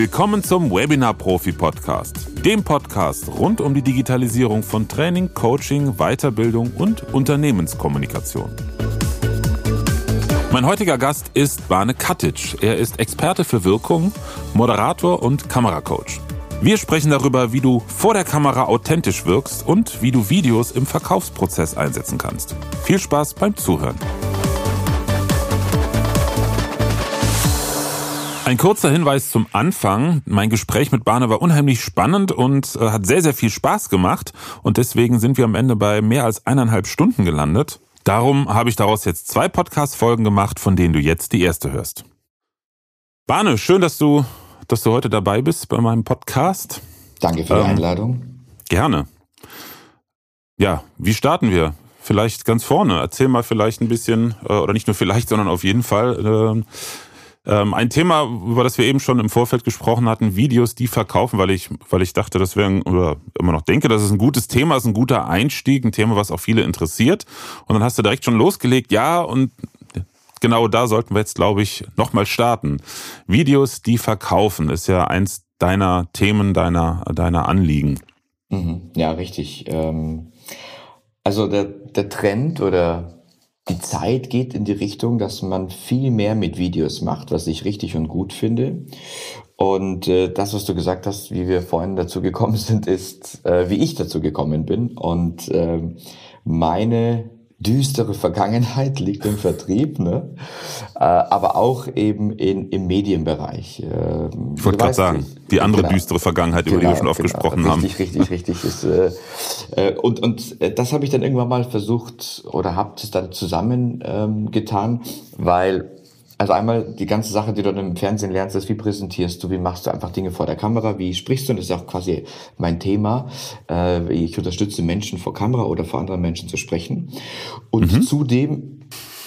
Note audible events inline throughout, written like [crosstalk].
Willkommen zum Webinar Profi Podcast, dem Podcast rund um die Digitalisierung von Training, Coaching, Weiterbildung und Unternehmenskommunikation. Mein heutiger Gast ist Bane Katic. Er ist Experte für Wirkung, Moderator und Kameracoach. Wir sprechen darüber, wie du vor der Kamera authentisch wirkst und wie du Videos im Verkaufsprozess einsetzen kannst. Viel Spaß beim Zuhören. Ein kurzer Hinweis zum Anfang. Mein Gespräch mit Bane war unheimlich spannend und äh, hat sehr, sehr viel Spaß gemacht. Und deswegen sind wir am Ende bei mehr als eineinhalb Stunden gelandet. Darum habe ich daraus jetzt zwei Podcast-Folgen gemacht, von denen du jetzt die erste hörst. Bane, schön, dass du, dass du heute dabei bist bei meinem Podcast. Danke für die ähm, Einladung. Gerne. Ja, wie starten wir? Vielleicht ganz vorne. Erzähl mal vielleicht ein bisschen, äh, oder nicht nur vielleicht, sondern auf jeden Fall. Äh, ähm, ein Thema, über das wir eben schon im Vorfeld gesprochen hatten, Videos, die verkaufen, weil ich, weil ich dachte, das wäre, oder immer noch denke, das ist ein gutes Thema, ist ein guter Einstieg, ein Thema, was auch viele interessiert. Und dann hast du direkt schon losgelegt, ja, und genau da sollten wir jetzt, glaube ich, nochmal starten. Videos, die verkaufen, ist ja eins deiner Themen, deiner, deiner Anliegen. Mhm. Ja, richtig. Ähm, also der, der Trend oder die Zeit geht in die Richtung, dass man viel mehr mit Videos macht, was ich richtig und gut finde. Und äh, das, was du gesagt hast, wie wir vorhin dazu gekommen [laughs] sind, ist, äh, wie ich dazu gekommen bin. Und äh, meine düstere Vergangenheit liegt im Vertrieb, ne? äh, aber auch eben in, im Medienbereich. Äh, ich wollte gerade sagen, die andere genau, düstere Vergangenheit, über genau, die wir genau, schon oft genau, gesprochen richtig, haben. Richtig, richtig, [laughs] richtig. Ist, äh, äh, und und das habe ich dann irgendwann mal versucht oder habt es dann zusammen ähm, weil also einmal die ganze Sache, die du dann im Fernsehen lernst, ist, wie präsentierst du, wie machst du einfach Dinge vor der Kamera, wie sprichst du, und das ist auch quasi mein Thema. Äh, ich unterstütze Menschen vor Kamera oder vor anderen Menschen zu sprechen. Und mhm. zudem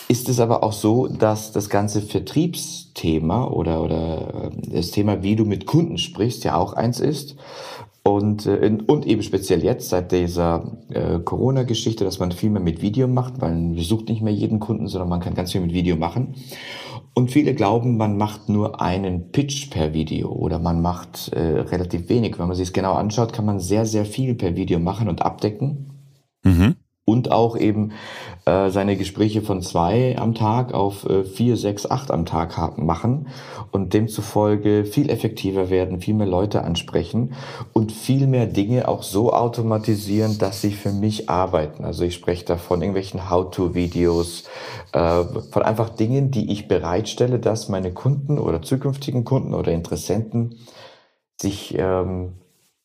ist es aber auch so, dass das ganze Vertriebsthema oder, oder äh, das Thema, wie du mit Kunden sprichst, ja auch eins ist. Und, äh, und eben speziell jetzt seit dieser äh, Corona-Geschichte, dass man viel mehr mit Video macht, weil man besucht nicht mehr jeden Kunden, sondern man kann ganz viel mit Video machen. Und viele glauben, man macht nur einen Pitch per Video oder man macht äh, relativ wenig. Wenn man sich es genau anschaut, kann man sehr, sehr viel per Video machen und abdecken. Mhm und auch eben äh, seine Gespräche von zwei am Tag auf äh, vier, sechs, acht am Tag haben, machen und demzufolge viel effektiver werden, viel mehr Leute ansprechen und viel mehr Dinge auch so automatisieren, dass sie für mich arbeiten. Also ich spreche da von irgendwelchen How-to-Videos, äh, von einfach Dingen, die ich bereitstelle, dass meine Kunden oder zukünftigen Kunden oder Interessenten sich ähm,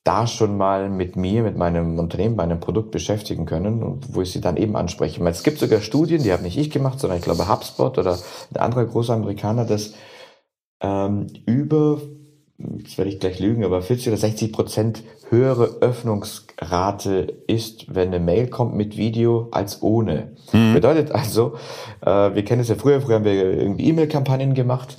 da schon mal mit mir, mit meinem Unternehmen, meinem Produkt beschäftigen können und wo ich sie dann eben anspreche. Es gibt sogar Studien, die habe nicht ich gemacht, sondern ich glaube HubSpot oder ein anderer großer Amerikaner, dass ähm, über, jetzt werde ich gleich lügen, aber 40 oder 60 Prozent höhere Öffnungsrate ist, wenn eine Mail kommt mit Video als ohne. Mhm. Bedeutet also, äh, wir kennen es ja früher, früher haben wir irgendwie E-Mail-Kampagnen gemacht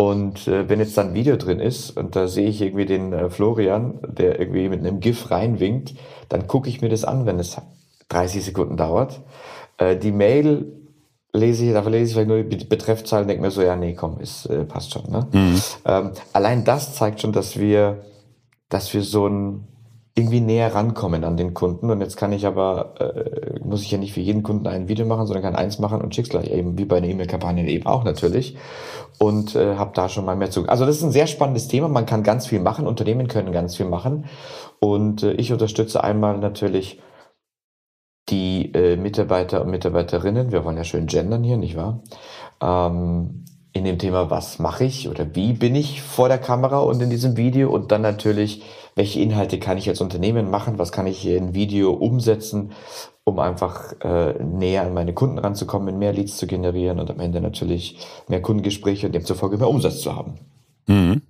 und äh, wenn jetzt dann ein Video drin ist und da sehe ich irgendwie den äh, Florian, der irgendwie mit einem GIF reinwinkt, dann gucke ich mir das an, wenn es 30 Sekunden dauert. Äh, die Mail lese ich, dafür lese ich vielleicht nur die Betreffzahlen, denke mir so, ja, nee, komm, ist, äh, passt schon. Ne? Mhm. Ähm, allein das zeigt schon, dass wir, dass wir so ein irgendwie näher rankommen an den Kunden. Und jetzt kann ich aber, äh, muss ich ja nicht für jeden Kunden ein Video machen, sondern kann eins machen und schick's gleich eben, wie bei einer E-Mail-Kampagne eben auch natürlich. Und äh, habe da schon mal mehr zu. Also das ist ein sehr spannendes Thema. Man kann ganz viel machen. Unternehmen können ganz viel machen. Und äh, ich unterstütze einmal natürlich die äh, Mitarbeiter und Mitarbeiterinnen. Wir wollen ja schön gendern hier, nicht wahr? Ähm, in dem Thema, was mache ich oder wie bin ich vor der Kamera und in diesem Video und dann natürlich, welche Inhalte kann ich als Unternehmen machen, was kann ich in Video umsetzen, um einfach äh, näher an meine Kunden ranzukommen, mehr Leads zu generieren und am Ende natürlich mehr Kundengespräche und demzufolge mehr Umsatz zu haben. Mhm.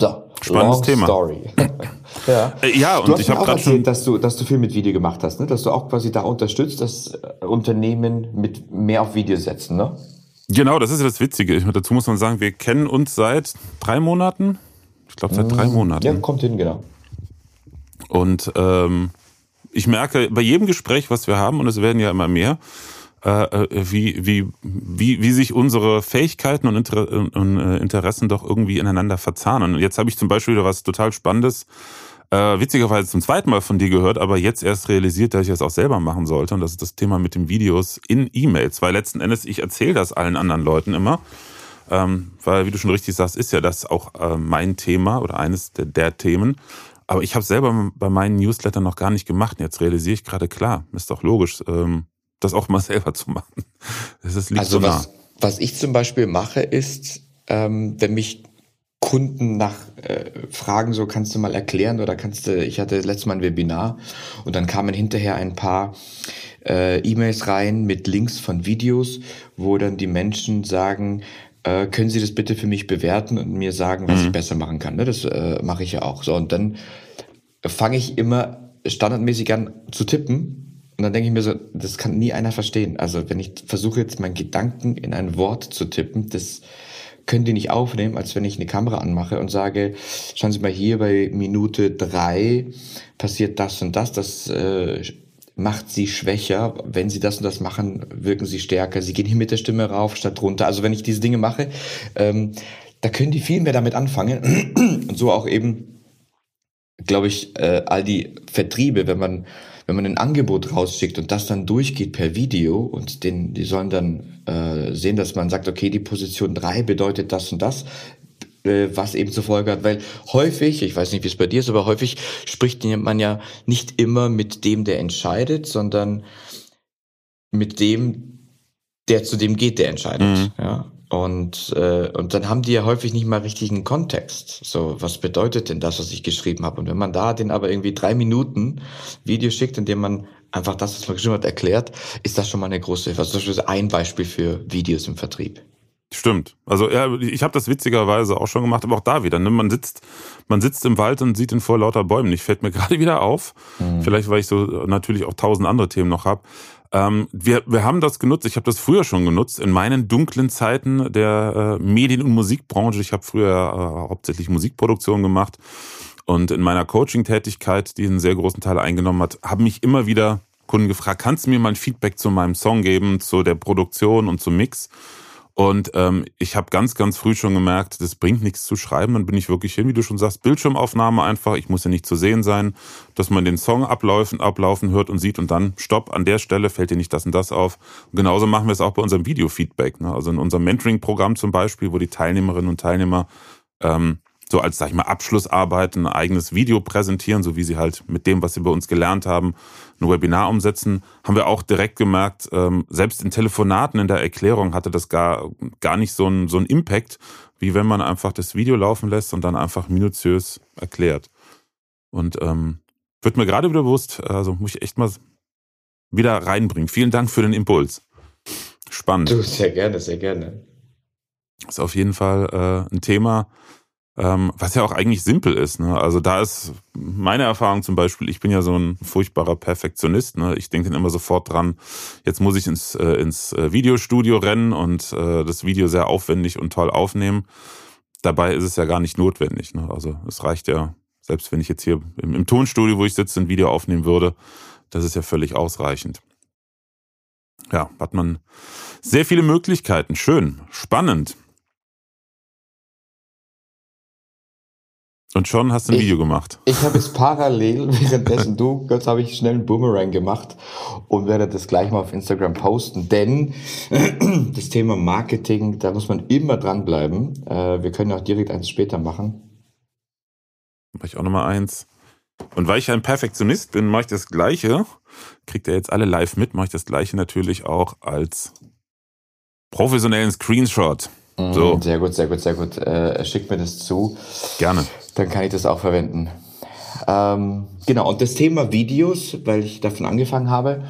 So, spannendes Thema. Story. [laughs] ja. Äh, ja, und ich habe gerade schon, dass du, dass du viel mit Video gemacht hast, ne? dass du auch quasi da unterstützt, dass Unternehmen mit mehr auf Video setzen, ne? Genau, das ist ja das Witzige. Dazu muss man sagen, wir kennen uns seit drei Monaten. Ich glaube, seit drei mm, Monaten. Ja, kommt hin, genau. Und ähm, ich merke bei jedem Gespräch, was wir haben, und es werden ja immer mehr, äh, äh, wie, wie, wie, wie sich unsere Fähigkeiten und, Inter und äh, Interessen doch irgendwie ineinander verzahnen. Und jetzt habe ich zum Beispiel wieder was total Spannendes, äh, witzigerweise zum zweiten Mal von dir gehört, aber jetzt erst realisiert, dass ich das auch selber machen sollte. Und das ist das Thema mit den Videos in E-Mails. Weil letzten Endes, ich erzähle das allen anderen Leuten immer. Ähm, weil, wie du schon richtig sagst, ist ja das auch äh, mein Thema oder eines der, der Themen. Aber ich habe selber bei meinen Newslettern noch gar nicht gemacht. Und jetzt realisiere ich gerade, klar, ist doch logisch, ähm, das auch mal [laughs] selber zu machen. Das ist, liegt also so was, nah. was ich zum Beispiel mache, ist, ähm, wenn mich Kunden nach äh, Fragen, so kannst du mal erklären oder kannst du, ich hatte letztes Mal ein Webinar und dann kamen hinterher ein paar äh, E-Mails rein mit Links von Videos, wo dann die Menschen sagen, äh, können Sie das bitte für mich bewerten und mir sagen, was mhm. ich besser machen kann. Ne? Das äh, mache ich ja auch. So, und dann fange ich immer standardmäßig an zu tippen. Und dann denke ich mir so, das kann nie einer verstehen. Also wenn ich versuche jetzt meinen Gedanken in ein Wort zu tippen, das können die nicht aufnehmen, als wenn ich eine Kamera anmache und sage, schauen Sie mal hier bei Minute drei passiert das und das, das äh, macht sie schwächer. Wenn sie das und das machen, wirken sie stärker. Sie gehen hier mit der Stimme rauf statt runter. Also wenn ich diese Dinge mache, ähm, da können die viel mehr damit anfangen. [clears throat] Und so auch eben, glaube ich, äh, all die Vertriebe, wenn man wenn man ein Angebot rausschickt und das dann durchgeht per Video und den, die sollen dann äh, sehen, dass man sagt, okay, die Position drei bedeutet das und das, äh, was eben zur Folge hat, weil häufig, ich weiß nicht, wie es bei dir ist, aber häufig spricht man ja nicht immer mit dem, der entscheidet, sondern mit dem, der zu dem geht, der entscheidet. Mhm. Ja. Und, äh, und dann haben die ja häufig nicht mal richtigen Kontext. So, was bedeutet denn das, was ich geschrieben habe? Und wenn man da den aber irgendwie drei Minuten Video schickt, in dem man einfach das, was man geschrieben hat, erklärt, ist das schon mal eine große Hilfe. Also das ist ein Beispiel für Videos im Vertrieb. Stimmt. Also ja, ich habe das witzigerweise auch schon gemacht, aber auch da wieder. Ne? Man sitzt, man sitzt im Wald und sieht ihn vor lauter Bäumen. Ich fällt mir [laughs] gerade wieder auf. Mhm. Vielleicht, weil ich so natürlich auch tausend andere Themen noch habe. Ähm, wir, wir haben das genutzt. Ich habe das früher schon genutzt in meinen dunklen Zeiten der äh, Medien- und Musikbranche. Ich habe früher äh, hauptsächlich Musikproduktion gemacht und in meiner Coaching-Tätigkeit, die einen sehr großen Teil eingenommen hat, haben mich immer wieder Kunden gefragt: Kannst du mir mal ein Feedback zu meinem Song geben, zu der Produktion und zum Mix? Und ähm, ich habe ganz, ganz früh schon gemerkt, das bringt nichts zu schreiben. Dann bin ich wirklich hin, wie du schon sagst, Bildschirmaufnahme einfach. Ich muss ja nicht zu sehen sein, dass man den Song ablaufen, ablaufen hört und sieht und dann, stopp, an der Stelle fällt dir nicht das und das auf. Und genauso machen wir es auch bei unserem Video-Feedback. Ne? Also in unserem Mentoring-Programm zum Beispiel, wo die Teilnehmerinnen und Teilnehmer ähm, so als, sag ich mal, Abschlussarbeit ein eigenes Video präsentieren, so wie sie halt mit dem, was sie bei uns gelernt haben, ein Webinar umsetzen, haben wir auch direkt gemerkt, ähm, selbst in Telefonaten in der Erklärung hatte das gar, gar nicht so einen so einen Impact, wie wenn man einfach das Video laufen lässt und dann einfach minutiös erklärt. Und ähm, wird mir gerade wieder bewusst, also muss ich echt mal wieder reinbringen. Vielen Dank für den Impuls. Spannend. Du, sehr gerne, sehr gerne. Ist auf jeden Fall äh, ein Thema, ähm, was ja auch eigentlich simpel ist. Ne? Also da ist meine Erfahrung zum Beispiel, ich bin ja so ein furchtbarer Perfektionist. Ne? Ich denke dann immer sofort dran, jetzt muss ich ins, äh, ins äh, Videostudio rennen und äh, das Video sehr aufwendig und toll aufnehmen. Dabei ist es ja gar nicht notwendig. Ne? Also es reicht ja, selbst wenn ich jetzt hier im, im Tonstudio, wo ich sitze, ein Video aufnehmen würde, das ist ja völlig ausreichend. Ja, hat man sehr viele Möglichkeiten. Schön, spannend. Und schon hast du ein ich, Video gemacht. Ich habe es parallel, [laughs] währenddessen du, Gott, habe ich schnell einen Boomerang gemacht und werde das gleich mal auf Instagram posten, denn [clears throat] das Thema Marketing, da muss man immer dranbleiben. Äh, wir können auch direkt eins später machen. Mache ich auch nochmal eins. Und weil ich ein Perfektionist bin, mache ich das Gleiche. Kriegt ihr jetzt alle live mit, mache ich das Gleiche natürlich auch als professionellen Screenshot. Mhm, so. Sehr gut, sehr gut, sehr gut. Äh, schickt mir das zu. Gerne. Dann kann ich das auch verwenden. Ähm, genau, und das Thema Videos, weil ich davon angefangen habe.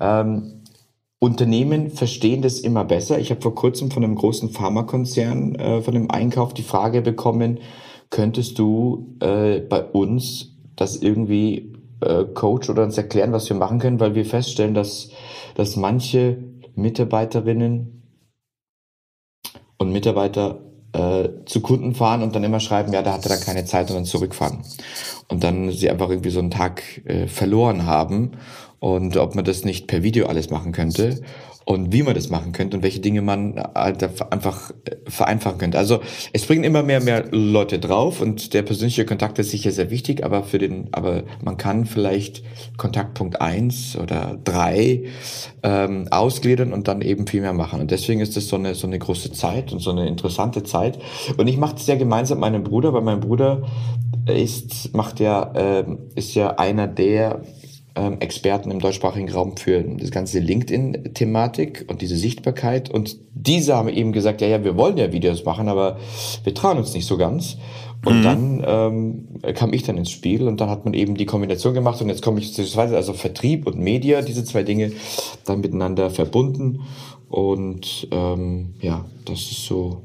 Ähm, Unternehmen verstehen das immer besser. Ich habe vor kurzem von einem großen Pharmakonzern, äh, von dem Einkauf die Frage bekommen, könntest du äh, bei uns das irgendwie äh, coach oder uns erklären, was wir machen können, weil wir feststellen, dass, dass manche Mitarbeiterinnen und Mitarbeiter äh, zu Kunden fahren und dann immer schreiben, ja, da hatte dann keine Zeit und dann zurückfahren. Und dann sie einfach irgendwie so einen Tag äh, verloren haben und ob man das nicht per Video alles machen könnte. Und wie man das machen könnte und welche Dinge man halt einfach äh, vereinfachen könnte. Also es bringen immer mehr mehr Leute drauf und der persönliche Kontakt ist sicher sehr wichtig, aber für den, aber man kann vielleicht Kontaktpunkt eins oder drei ähm, ausgliedern und dann eben viel mehr machen. Und deswegen ist das so eine so eine große Zeit und so eine interessante Zeit. Und ich mache das ja gemeinsam mit meinem Bruder, weil mein Bruder ist macht ja äh, ist ja einer der ähm, Experten im deutschsprachigen Raum für das ganze LinkedIn-Thematik und diese Sichtbarkeit. Und diese haben eben gesagt, ja, ja, wir wollen ja Videos machen, aber wir trauen uns nicht so ganz. Und mhm. dann ähm, kam ich dann ins Spiel und dann hat man eben die Kombination gemacht und jetzt komme ich zweite, also Vertrieb und Media, diese zwei Dinge dann miteinander verbunden. Und ähm, ja, das ist so,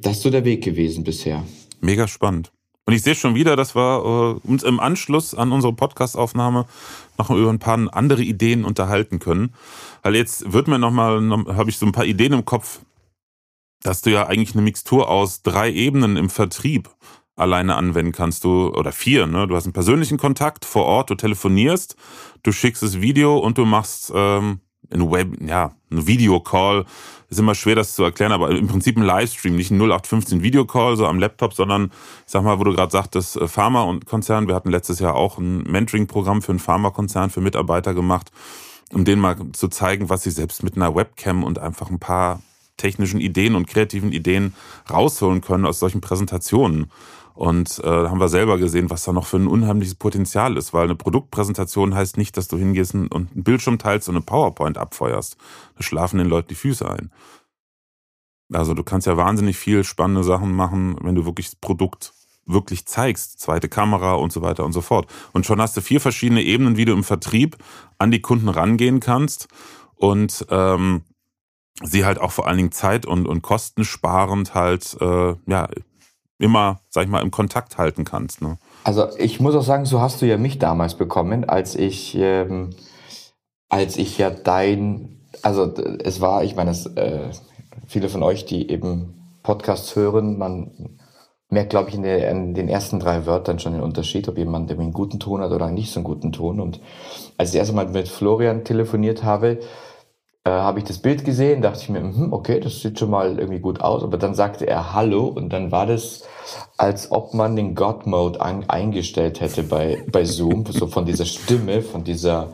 das ist so der Weg gewesen bisher. Mega spannend. Und ich sehe schon wieder, dass wir äh, uns im Anschluss an unsere Podcastaufnahme noch über ein paar andere Ideen unterhalten können. Weil jetzt wird mir nochmal, noch, habe ich so ein paar Ideen im Kopf, dass du ja eigentlich eine Mixtur aus drei Ebenen im Vertrieb alleine anwenden kannst. Du, oder vier, ne? Du hast einen persönlichen Kontakt vor Ort, du telefonierst, du schickst das Video und du machst ähm, ein Web, ja, ein Videocall ist immer schwer, das zu erklären, aber im Prinzip ein Livestream, nicht ein 0815 Videocall, so am Laptop, sondern, ich sag mal, wo du gerade sagtest, äh, Pharma und Konzern. Wir hatten letztes Jahr auch ein Mentoring-Programm für einen Pharmakonzern, für Mitarbeiter gemacht, um denen mal zu zeigen, was sie selbst mit einer Webcam und einfach ein paar technischen Ideen und kreativen Ideen rausholen können aus solchen Präsentationen. Und äh, haben wir selber gesehen, was da noch für ein unheimliches Potenzial ist, weil eine Produktpräsentation heißt nicht, dass du hingehst und einen Bildschirm teilst und eine PowerPoint abfeuerst. Da schlafen den Leuten die Füße ein. Also du kannst ja wahnsinnig viel spannende Sachen machen, wenn du wirklich das Produkt wirklich zeigst, zweite Kamera und so weiter und so fort. Und schon hast du vier verschiedene Ebenen, wie du im Vertrieb an die Kunden rangehen kannst und ähm, sie halt auch vor allen Dingen zeit- und, und kostensparend halt äh, ja immer, sag ich mal, im Kontakt halten kannst. Ne? Also ich muss auch sagen, so hast du ja mich damals bekommen, als ich, ähm, als ich ja dein, also es war, ich meine, es, äh, viele von euch, die eben Podcasts hören, man merkt, glaube ich, in, der, in, den ersten drei Wörtern schon den Unterschied, ob jemand einen guten Ton hat oder nicht so einen guten Ton. Und als ich das erste Mal mit Florian telefoniert habe, äh, habe ich das Bild gesehen, dachte ich mir, hm, okay, das sieht schon mal irgendwie gut aus. Aber dann sagte er Hallo und dann war das, als ob man den God-Mode eingestellt hätte bei, bei Zoom, so von dieser Stimme, von dieser,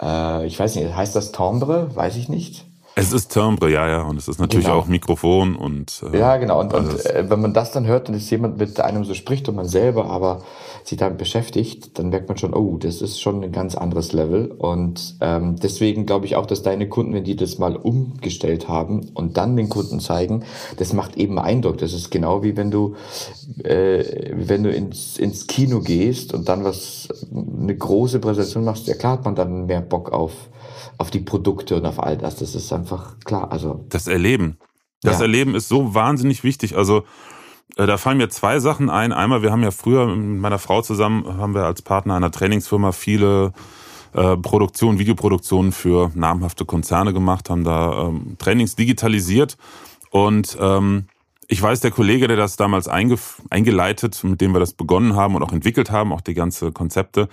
äh, ich weiß nicht, heißt das Timbre? Weiß ich nicht. Es ist Timbre, ja, ja. Und es ist natürlich genau. auch Mikrofon und. Äh, ja, genau. Und, und äh, wenn man das dann hört und es jemand mit einem so spricht und man selber aber sich damit beschäftigt, dann merkt man schon, oh, das ist schon ein ganz anderes Level. Und ähm, deswegen glaube ich auch, dass deine Kunden, wenn die das mal umgestellt haben und dann den Kunden zeigen, das macht eben Eindruck. Das ist genau wie wenn du, äh, wenn du ins, ins Kino gehst und dann was, eine große Präsentation machst, ja klar hat man dann mehr Bock auf auf die Produkte und auf all das. Das ist einfach klar. Also das Erleben. Das ja. Erleben ist so wahnsinnig wichtig. Also äh, da fallen mir zwei Sachen ein. Einmal, wir haben ja früher mit meiner Frau zusammen, haben wir als Partner einer Trainingsfirma viele äh, Produktionen, Videoproduktionen für namhafte Konzerne gemacht, haben da ähm, Trainings digitalisiert und ähm, ich weiß, der Kollege, der das damals eingeleitet, mit dem wir das begonnen haben und auch entwickelt haben, auch die ganze Konzepte,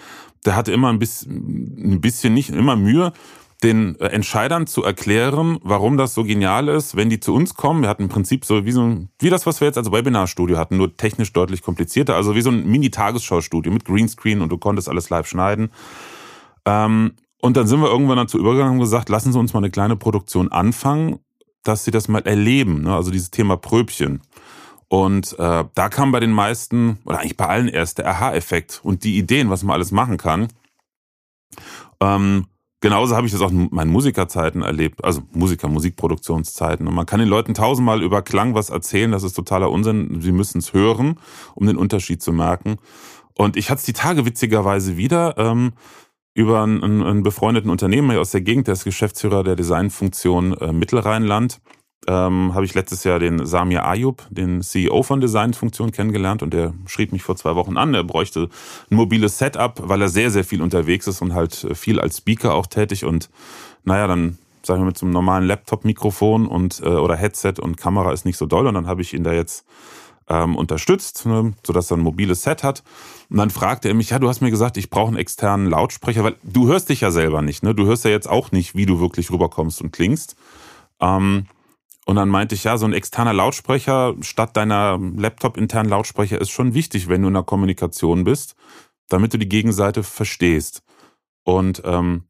der hatte immer ein bisschen, ein bisschen nicht, immer Mühe, den äh, Entscheidern zu erklären, warum das so genial ist, wenn die zu uns kommen. Wir hatten im Prinzip so wie so wie das, was wir jetzt als Webinarstudio hatten, nur technisch deutlich komplizierter, also wie so ein Mini-Tagesschau-Studio mit Greenscreen und du konntest alles live schneiden. Ähm, und dann sind wir irgendwann dazu übergegangen und gesagt, lassen Sie uns mal eine kleine Produktion anfangen, dass Sie das mal erleben, ne? also dieses Thema Pröbchen. Und äh, da kam bei den meisten, oder eigentlich bei allen erst der Aha-Effekt und die Ideen, was man alles machen kann. Ähm, genauso habe ich das auch in meinen Musikerzeiten erlebt, also Musiker, Musikproduktionszeiten. Und man kann den Leuten tausendmal über Klang was erzählen, das ist totaler Unsinn. Sie müssen es hören, um den Unterschied zu merken. Und ich hatte es die Tage witzigerweise wieder ähm, über einen, einen befreundeten Unternehmer aus der Gegend, der ist Geschäftsführer der Designfunktion äh, Mittelrheinland ähm, habe ich letztes Jahr den Samir Ayub, den CEO von Designfunktion, kennengelernt und der schrieb mich vor zwei Wochen an. Er bräuchte ein mobiles Setup, weil er sehr, sehr viel unterwegs ist und halt viel als Speaker auch tätig und naja, dann sagen wir mit so einem normalen Laptop-Mikrofon und äh, oder Headset und Kamera ist nicht so doll und dann habe ich ihn da jetzt ähm, unterstützt, ne, sodass er ein mobiles Set hat. Und dann fragte er mich, ja, du hast mir gesagt, ich brauche einen externen Lautsprecher, weil du hörst dich ja selber nicht, ne? Du hörst ja jetzt auch nicht, wie du wirklich rüberkommst und klingst. Ähm, und dann meinte ich, ja, so ein externer Lautsprecher statt deiner Laptop-internen Lautsprecher ist schon wichtig, wenn du in der Kommunikation bist, damit du die Gegenseite verstehst. Und ähm,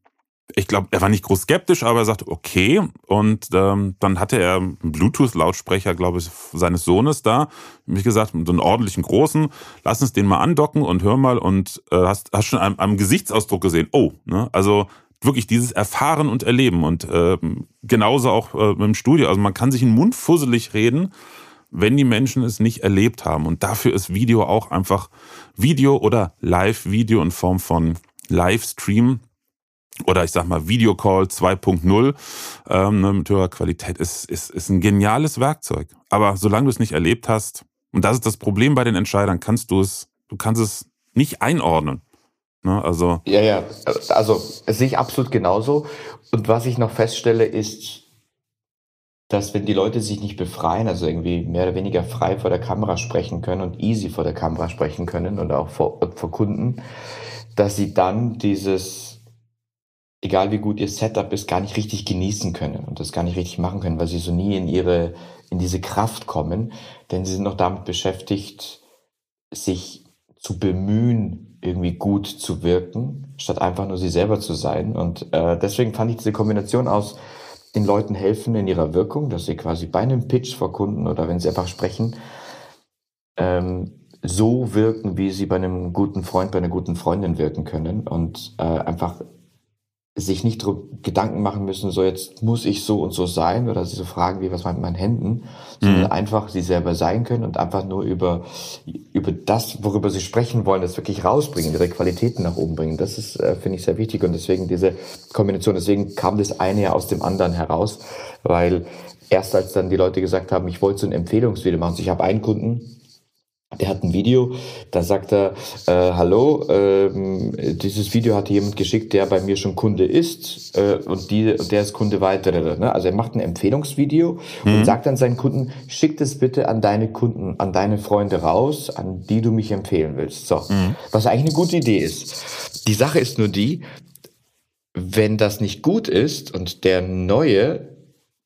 ich glaube, er war nicht groß skeptisch, aber er sagte, okay. Und ähm, dann hatte er einen Bluetooth-Lautsprecher, glaube ich, seines Sohnes da. Mich gesagt, so einen ordentlichen großen, lass uns den mal andocken und hör mal. Und äh, hast, hast schon am, am Gesichtsausdruck gesehen, oh, ne? Also wirklich dieses Erfahren und Erleben. Und äh, genauso auch äh, im Studio. Also man kann sich in den Mund fusselig reden, wenn die Menschen es nicht erlebt haben. Und dafür ist Video auch einfach Video oder Live-Video in Form von Livestream oder ich sag mal Videocall 2.0 ähm, ne, mit höherer Qualität ist, ist, ist ein geniales Werkzeug. Aber solange du es nicht erlebt hast, und das ist das Problem bei den Entscheidern, kannst du es, du kannst es nicht einordnen. Ne, also ja, ja, also sehe ich absolut genauso. Und was ich noch feststelle, ist, dass wenn die Leute sich nicht befreien, also irgendwie mehr oder weniger frei vor der Kamera sprechen können und easy vor der Kamera sprechen können und auch vor, vor Kunden, dass sie dann dieses egal wie gut ihr Setup ist, gar nicht richtig genießen können und das gar nicht richtig machen können, weil sie so nie in ihre, in diese Kraft kommen, denn sie sind noch damit beschäftigt, sich zu bemühen, irgendwie gut zu wirken, statt einfach nur sie selber zu sein. Und äh, deswegen fand ich diese Kombination aus den Leuten helfen in ihrer Wirkung, dass sie quasi bei einem Pitch vor Kunden oder wenn sie einfach sprechen, ähm, so wirken, wie sie bei einem guten Freund, bei einer guten Freundin wirken können und äh, einfach sich nicht Gedanken machen müssen, so jetzt muss ich so und so sein oder sich so fragen, wie was mit meinen Händen, sondern mhm. einfach sie selber sein können und einfach nur über, über das, worüber sie sprechen wollen, das wirklich rausbringen, ihre Qualitäten nach oben bringen. Das ist, äh, finde ich, sehr wichtig und deswegen diese Kombination, deswegen kam das eine ja aus dem anderen heraus, weil erst als dann die Leute gesagt haben, ich wollte so ein Empfehlungsvideo machen, also ich habe einen Kunden, der hat ein Video, da sagt er, äh, hallo, ähm, dieses Video hat jemand geschickt, der bei mir schon Kunde ist äh, und die, der ist Kunde weitere. Ne? Also er macht ein Empfehlungsvideo mhm. und sagt dann seinen Kunden, schick das bitte an deine Kunden, an deine Freunde raus, an die du mich empfehlen willst. So, mhm. was eigentlich eine gute Idee ist. Die Sache ist nur die, wenn das nicht gut ist und der Neue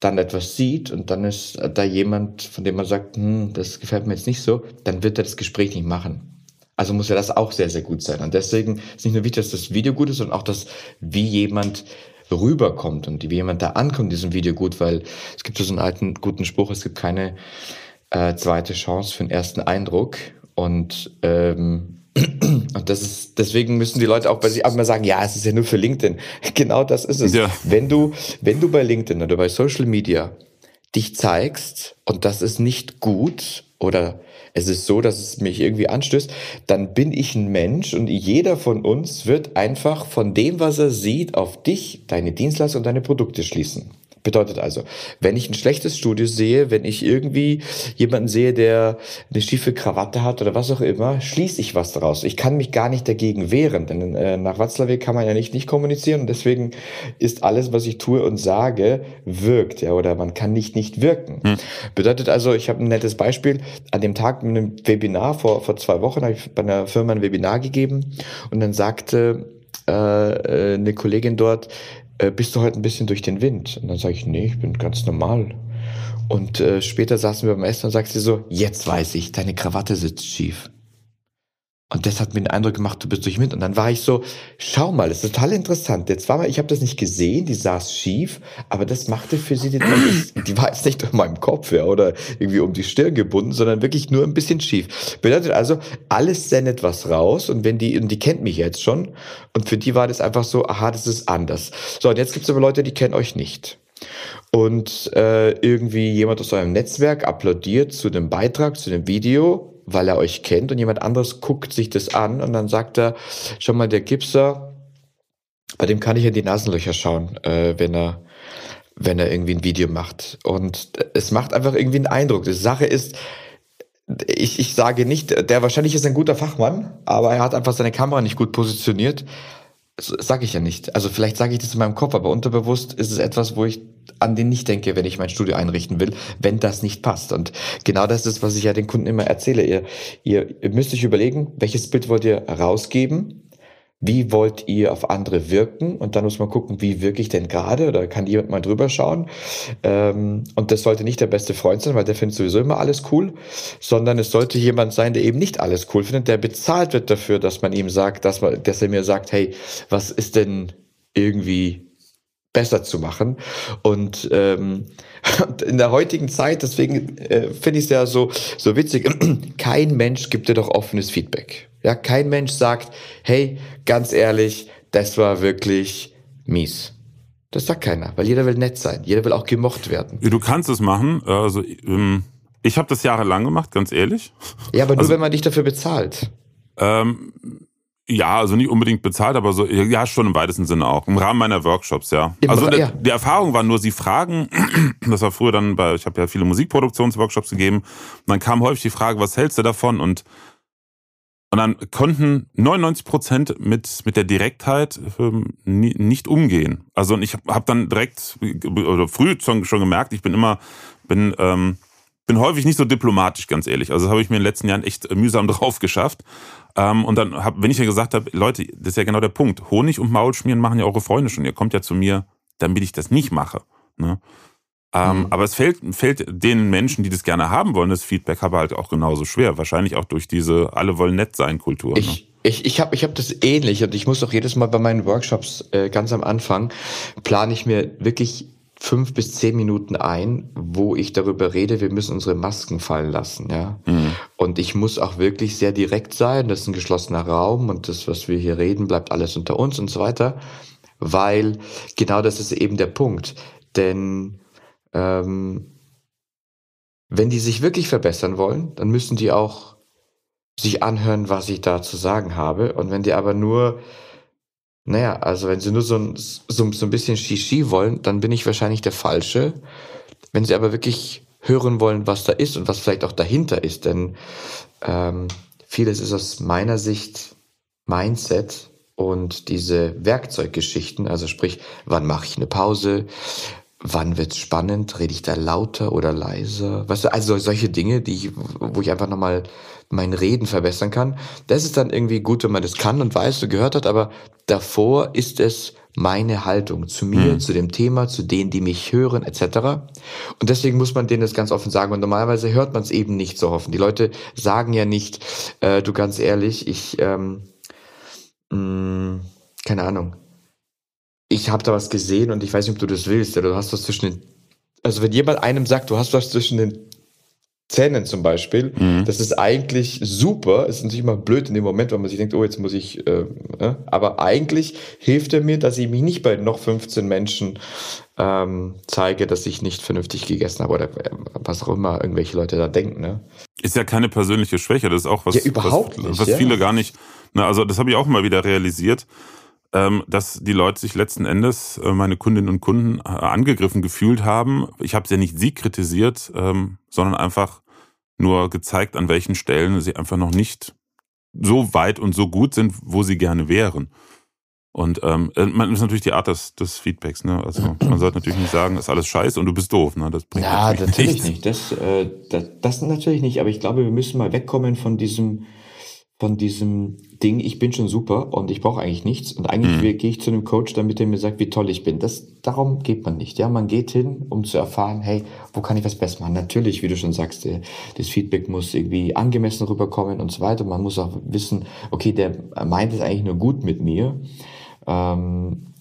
dann etwas sieht und dann ist da jemand, von dem man sagt, hm, das gefällt mir jetzt nicht so, dann wird er das Gespräch nicht machen. Also muss ja das auch sehr, sehr gut sein. Und deswegen ist nicht nur wichtig, dass das Video gut ist, sondern auch, dass wie jemand rüberkommt und wie jemand da ankommt diesem Video gut, weil es gibt so einen alten guten Spruch, es gibt keine äh, zweite Chance für den ersten Eindruck. Und ähm, und das ist, deswegen müssen die Leute auch bei sich auch mal sagen, ja, es ist ja nur für LinkedIn. [laughs] Genau das ist es. Ja. Wenn du, wenn du bei LinkedIn oder bei Social Media dich zeigst und das ist nicht gut oder es ist so, dass es mich irgendwie anstößt, dann bin ich ein Mensch und jeder von uns wird einfach von dem, was er sieht, auf dich, deine Dienstleistung und deine Produkte schließen. Bedeutet also, wenn ich ein schlechtes Studio sehe, wenn ich irgendwie jemanden sehe, der eine schiefe Krawatte hat oder was auch immer, schließe ich was daraus. Ich kann mich gar nicht dagegen wehren, denn äh, nach Watzlawick kann man ja nicht nicht kommunizieren und deswegen ist alles, was ich tue und sage, wirkt, ja, oder man kann nicht nicht wirken. Hm. Bedeutet also, ich habe ein nettes Beispiel. An dem Tag mit einem Webinar vor vor zwei Wochen habe ich bei einer Firma ein Webinar gegeben und dann sagte äh, äh eine Kollegin dort, äh, bist du heute ein bisschen durch den Wind? Und dann sage ich, nee, ich bin ganz normal. Und äh, später saßen wir beim Essen und sagt sie so, jetzt weiß ich, deine Krawatte sitzt schief. Und das hat mir den Eindruck gemacht, du bist durch Wind. Und dann war ich so, schau mal, das ist total interessant. Jetzt war mal, ich habe das nicht gesehen, die saß schief, aber das machte für sie, die, die war jetzt nicht um meinem Kopf ja, oder irgendwie um die Stirn gebunden, sondern wirklich nur ein bisschen schief. Bedeutet also, alles sendet was raus und wenn die, und die kennt mich jetzt schon, und für die war das einfach so, aha, das ist anders. So, und jetzt gibt es aber Leute, die kennen euch nicht und äh, irgendwie jemand aus eurem Netzwerk applaudiert zu dem Beitrag, zu dem Video weil er euch kennt und jemand anderes guckt sich das an und dann sagt er, schon mal der Gipser, bei dem kann ich in die Nasenlöcher schauen, äh, wenn er wenn er irgendwie ein Video macht. Und es macht einfach irgendwie einen Eindruck. Die Sache ist, ich, ich sage nicht, der wahrscheinlich ist ein guter Fachmann, aber er hat einfach seine Kamera nicht gut positioniert. Das sage ich ja nicht. Also vielleicht sage ich das in meinem Kopf, aber unterbewusst ist es etwas, wo ich an den nicht denke, wenn ich mein Studio einrichten will, wenn das nicht passt. Und genau das ist, was ich ja den Kunden immer erzähle. Ihr, ihr, ihr müsst euch überlegen, welches Bild wollt ihr rausgeben? Wie wollt ihr auf andere wirken? Und dann muss man gucken, wie wirke ich denn gerade? Oder kann jemand mal drüber schauen? Ähm, und das sollte nicht der beste Freund sein, weil der findet sowieso immer alles cool, sondern es sollte jemand sein, der eben nicht alles cool findet, der bezahlt wird dafür, dass man ihm sagt, dass, man, dass er mir sagt, hey, was ist denn irgendwie besser zu machen. Und ähm, [laughs] in der heutigen Zeit, deswegen äh, finde ich es ja so, so witzig, [clears throat] kein Mensch gibt dir doch offenes Feedback. Ja, kein Mensch sagt, hey, ganz ehrlich, das war wirklich mies. Das sagt keiner, weil jeder will nett sein, jeder will auch gemocht werden. Du kannst es machen. Also ähm, ich habe das jahrelang gemacht, ganz ehrlich. Ja, aber nur also, wenn man dich dafür bezahlt. Ähm, ja, also nicht unbedingt bezahlt, aber so, ja, schon im weitesten Sinne auch. Im Rahmen meiner Workshops, ja. Im also ja. die Erfahrung war nur, sie fragen, [clears throat] das war früher dann bei, ich habe ja viele Musikproduktionsworkshops gegeben, und dann kam häufig die Frage, was hältst du davon? Und, und dann konnten 99 Prozent mit, mit der Direktheit ähm, nicht umgehen. Also und ich habe hab dann direkt, oder früh schon, schon gemerkt, ich bin immer, bin, ähm, bin häufig nicht so diplomatisch, ganz ehrlich. Also das habe ich mir in den letzten Jahren echt mühsam [laughs] drauf geschafft. Ähm, und dann, hab, wenn ich ja gesagt habe, Leute, das ist ja genau der Punkt. Honig und Maulschmieren machen ja eure Freunde schon. Ihr kommt ja zu mir, damit ich das nicht mache. Ne? Ähm, mhm. Aber es fällt, fällt den Menschen, die das gerne haben wollen, das Feedback aber halt auch genauso schwer. Wahrscheinlich auch durch diese alle wollen nett sein Kultur. Ich, ne? ich, ich habe ich hab das ähnlich und ich muss auch jedes Mal bei meinen Workshops äh, ganz am Anfang plane ich mir wirklich fünf bis zehn Minuten ein, wo ich darüber rede, wir müssen unsere Masken fallen lassen, ja. Mhm. Und ich muss auch wirklich sehr direkt sein. Das ist ein geschlossener Raum und das, was wir hier reden, bleibt alles unter uns und so weiter. Weil genau das ist eben der Punkt. Denn ähm, wenn die sich wirklich verbessern wollen, dann müssen die auch sich anhören, was ich da zu sagen habe. Und wenn die aber nur naja, also wenn sie nur so ein, so, so ein bisschen Shishi wollen, dann bin ich wahrscheinlich der Falsche. Wenn sie aber wirklich hören wollen, was da ist und was vielleicht auch dahinter ist, denn ähm, vieles ist aus meiner Sicht Mindset und diese Werkzeuggeschichten, also sprich, wann mache ich eine Pause, wann wird's spannend, rede ich da lauter oder leiser, weißt du, also solche Dinge, die ich, wo ich einfach nochmal mein Reden verbessern kann. Das ist dann irgendwie gut, wenn man das kann und weiß und gehört hat, aber davor ist es meine Haltung zu mir, mhm. zu dem Thema, zu denen, die mich hören, etc. Und deswegen muss man denen das ganz offen sagen. Und normalerweise hört man es eben nicht so offen. Die Leute sagen ja nicht, äh, du ganz ehrlich, ich, ähm, mh, mm, keine Ahnung, ich habe da was gesehen und ich weiß nicht, ob du das willst, oder du hast was zwischen den, also wenn jemand einem sagt, du hast was zwischen den Zähnen zum Beispiel. Mhm. Das ist eigentlich super. Ist natürlich immer blöd in dem Moment, weil man sich denkt, oh, jetzt muss ich. Äh, äh, aber eigentlich hilft er mir, dass ich mich nicht bei noch 15 Menschen ähm, zeige, dass ich nicht vernünftig gegessen habe oder äh, was auch immer irgendwelche Leute da denken. Ne? Ist ja keine persönliche Schwäche. Das ist auch was, ja, überhaupt was, nicht, was ja. viele gar nicht. Na, also das habe ich auch mal wieder realisiert dass die Leute sich letzten Endes, äh, meine Kundinnen und Kunden, äh, angegriffen gefühlt haben. Ich habe ja nicht sie kritisiert, ähm, sondern einfach nur gezeigt, an welchen Stellen sie einfach noch nicht so weit und so gut sind, wo sie gerne wären. Und ähm, äh, man ist natürlich die Art des, des Feedbacks, ne? Also man sollte natürlich nicht sagen, ist alles scheiße und du bist doof, ne? Das bringt ja, natürlich, natürlich nicht. Das, äh, das, das natürlich nicht. Aber ich glaube, wir müssen mal wegkommen von diesem von diesem Ding, ich bin schon super und ich brauche eigentlich nichts. Und eigentlich mhm. gehe ich zu einem Coach, damit er mir sagt, wie toll ich bin. Das, darum geht man nicht. Ja, man geht hin, um zu erfahren, hey, wo kann ich was besser machen? Natürlich, wie du schon sagst, das Feedback muss irgendwie angemessen rüberkommen und so weiter. Man muss auch wissen, okay, der meint es eigentlich nur gut mit mir. Ähm,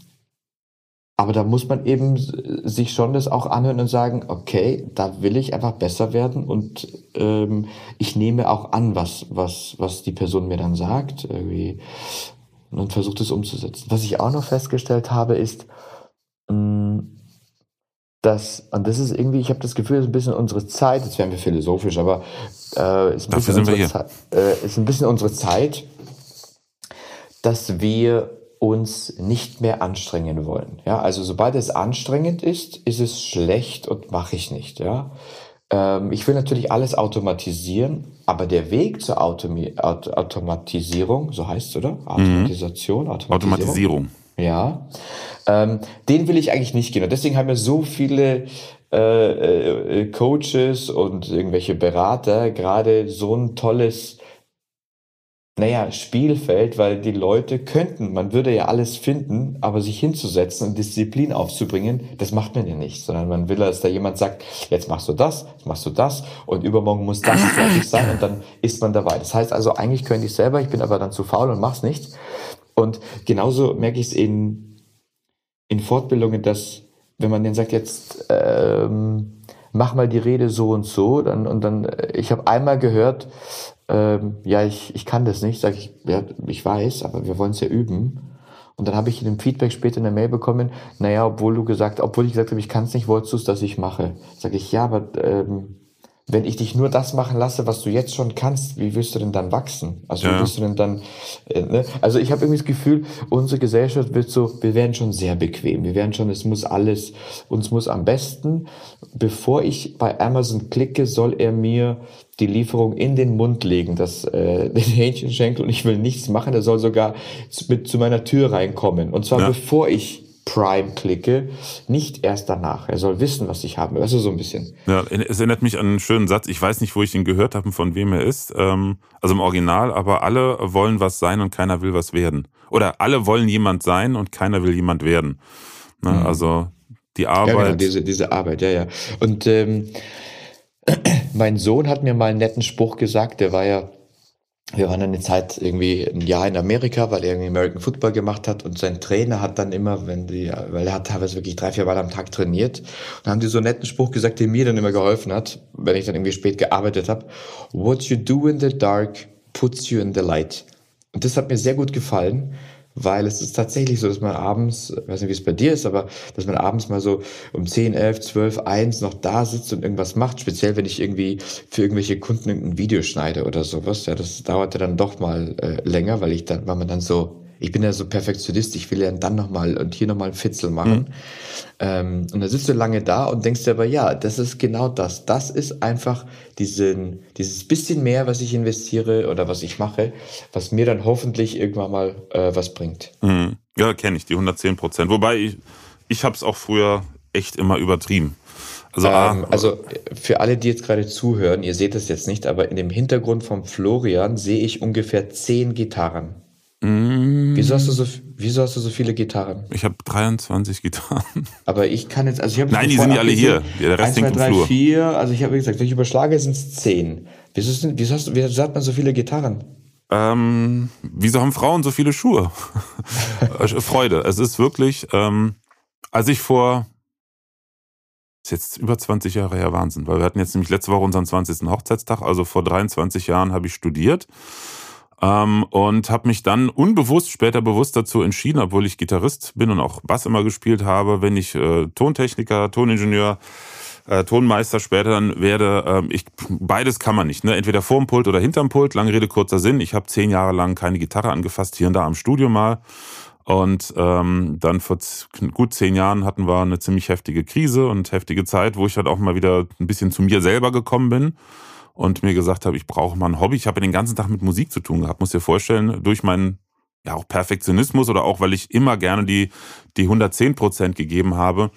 aber da muss man eben sich schon das auch anhören und sagen, okay, da will ich einfach besser werden und ähm, ich nehme auch an, was, was, was die Person mir dann sagt irgendwie, und versuche das umzusetzen. Was ich auch noch festgestellt habe, ist, mh, mm, dass, und das ist irgendwie, ich habe das Gefühl, es ist ein bisschen unsere Zeit, jetzt werden wir philosophisch, aber äh, ist, ein Dafür sind wir hier. Zeit, äh, ist ein bisschen unsere Zeit, dass wir uns nicht mehr anstrengen wollen. Ja, also sobald es anstrengend ist, ist es schlecht und mache ich nicht. Ja, ähm, ich will natürlich alles automatisieren, aber der Weg zur Automi Aut Automatisierung, so heißt es, oder? Automatisation, mhm. Automatisierung. Automatisierung. Ja, Ähm, den will ich eigentlich nicht gehen. Und deswegen haben wir so viele äh, äh, Coaches und irgendwelche Berater gerade so ein tolles naja, Spielfeld, weil die Leute könnten, man würde ja alles finden, aber sich hinzusetzen und Disziplin aufzubringen, das macht man ja nicht, sondern man will, dass da jemand sagt, jetzt machst du das, jetzt machst du das und übermorgen muss das fertig sein und dann ist man dabei. Das heißt also, eigentlich könnte ich selber, ich bin aber dann zu faul und mach's nicht. Und genauso merke ich es in, in Fortbildungen, dass wenn man denen sagt, jetzt ähm, mach mal die Rede so und so, dann, und dann, äh, ich habe einmal gehört, ähm, ja, ich, ich kann das nicht, sage ich, ja, ich weiß, aber wir wollen es ja üben. Und dann habe ich in dem Feedback später eine Mail bekommen, naja, obwohl du gesagt, obwohl ich gesagt habe, ich kann es nicht, wolltest du es, dass ich mache? Sage ich, ja, aber ähm, wenn ich dich nur das machen lasse, was du jetzt schon kannst, wie willst du denn dann wachsen? Also ja. wie willst du denn dann? Äh, ne? Also ich habe irgendwie das Gefühl, unsere Gesellschaft wird so, wir werden schon sehr bequem. Wir werden schon, es muss alles, uns muss am besten, bevor ich bei Amazon klicke, soll er mir die Lieferung in den Mund legen, das äh, [laughs] den Hähnchenschenkel und ich will nichts machen. Er soll sogar zu, mit zu meiner Tür reinkommen und zwar ja. bevor ich Prime klicke, nicht erst danach. Er soll wissen, was ich habe. Also so ein bisschen. Ja, es erinnert mich an einen schönen Satz. Ich weiß nicht, wo ich ihn gehört habe, von wem er ist. Ähm, also im Original, aber alle wollen was sein und keiner will was werden. Oder alle wollen jemand sein und keiner will jemand werden. Ne? Mhm. Also die Arbeit. Ja, genau, diese, diese Arbeit, ja, ja. Und ähm, [clears throat] mein Sohn hat mir mal einen netten Spruch gesagt, der war ja wir waren eine Zeit irgendwie ein Jahr in Amerika, weil er irgendwie American Football gemacht hat und sein Trainer hat dann immer, wenn die, weil er hat teilweise wirklich drei, vier Mal am Tag trainiert und haben die so einen netten Spruch gesagt, der mir dann immer geholfen hat, wenn ich dann irgendwie spät gearbeitet habe. What you do in the dark puts you in the light. Und das hat mir sehr gut gefallen, weil es ist tatsächlich so, dass man abends, weiß nicht, wie es bei dir ist, aber dass man abends mal so um 10, 11, 12, 1 noch da sitzt und irgendwas macht, speziell wenn ich irgendwie für irgendwelche Kunden ein Video schneide oder sowas, ja, das dauerte dann doch mal äh, länger, weil ich dann, weil man dann so ich bin ja so Perfektionist, ich will ja dann nochmal und hier nochmal ein Fitzel machen. Mhm. Ähm, und dann sitzt du lange da und denkst dir aber, ja, das ist genau das. Das ist einfach diesen, dieses bisschen mehr, was ich investiere oder was ich mache, was mir dann hoffentlich irgendwann mal äh, was bringt. Mhm. Ja, kenne ich, die 110 Prozent. Wobei ich, ich habe es auch früher echt immer übertrieben. Also, ähm, also für alle, die jetzt gerade zuhören, ihr seht es jetzt nicht, aber in dem Hintergrund von Florian sehe ich ungefähr zehn Gitarren. Wieso hast du so, wieso hast du so viele Gitarren? Ich habe 23 Gitarren. Aber ich kann jetzt, also ich habe Nein, die sind ja alle hier. Der Rest 1, 2, 3, 4, also ich habe gesagt, wenn ich überschlage, sind es 10. Wieso, sind, wieso, hast, wieso hat man so viele Gitarren? Ähm, wieso haben Frauen so viele Schuhe? [laughs] Freude. Es ist wirklich, ähm, als ich vor, ist jetzt über 20 Jahre her, Wahnsinn, weil wir hatten jetzt nämlich letzte Woche unseren 20. Hochzeitstag, also vor 23 Jahren habe ich studiert ähm, und habe mich dann unbewusst später bewusst dazu entschieden, obwohl ich Gitarrist bin und auch Bass immer gespielt habe, wenn ich äh, Tontechniker, Toningenieur, äh, Tonmeister später dann werde, äh, ich, beides kann man nicht, ne? entweder vorm Pult oder hinterm Pult, lange Rede, kurzer Sinn. Ich habe zehn Jahre lang keine Gitarre angefasst, hier und da am Studio mal. Und ähm, dann vor gut zehn Jahren hatten wir eine ziemlich heftige Krise und heftige Zeit, wo ich halt auch mal wieder ein bisschen zu mir selber gekommen bin und mir gesagt habe, ich brauche mal ein Hobby. Ich habe den ganzen Tag mit Musik zu tun gehabt, muss dir vorstellen, durch meinen ja auch Perfektionismus oder auch weil ich immer gerne die die 110 Prozent gegeben habe,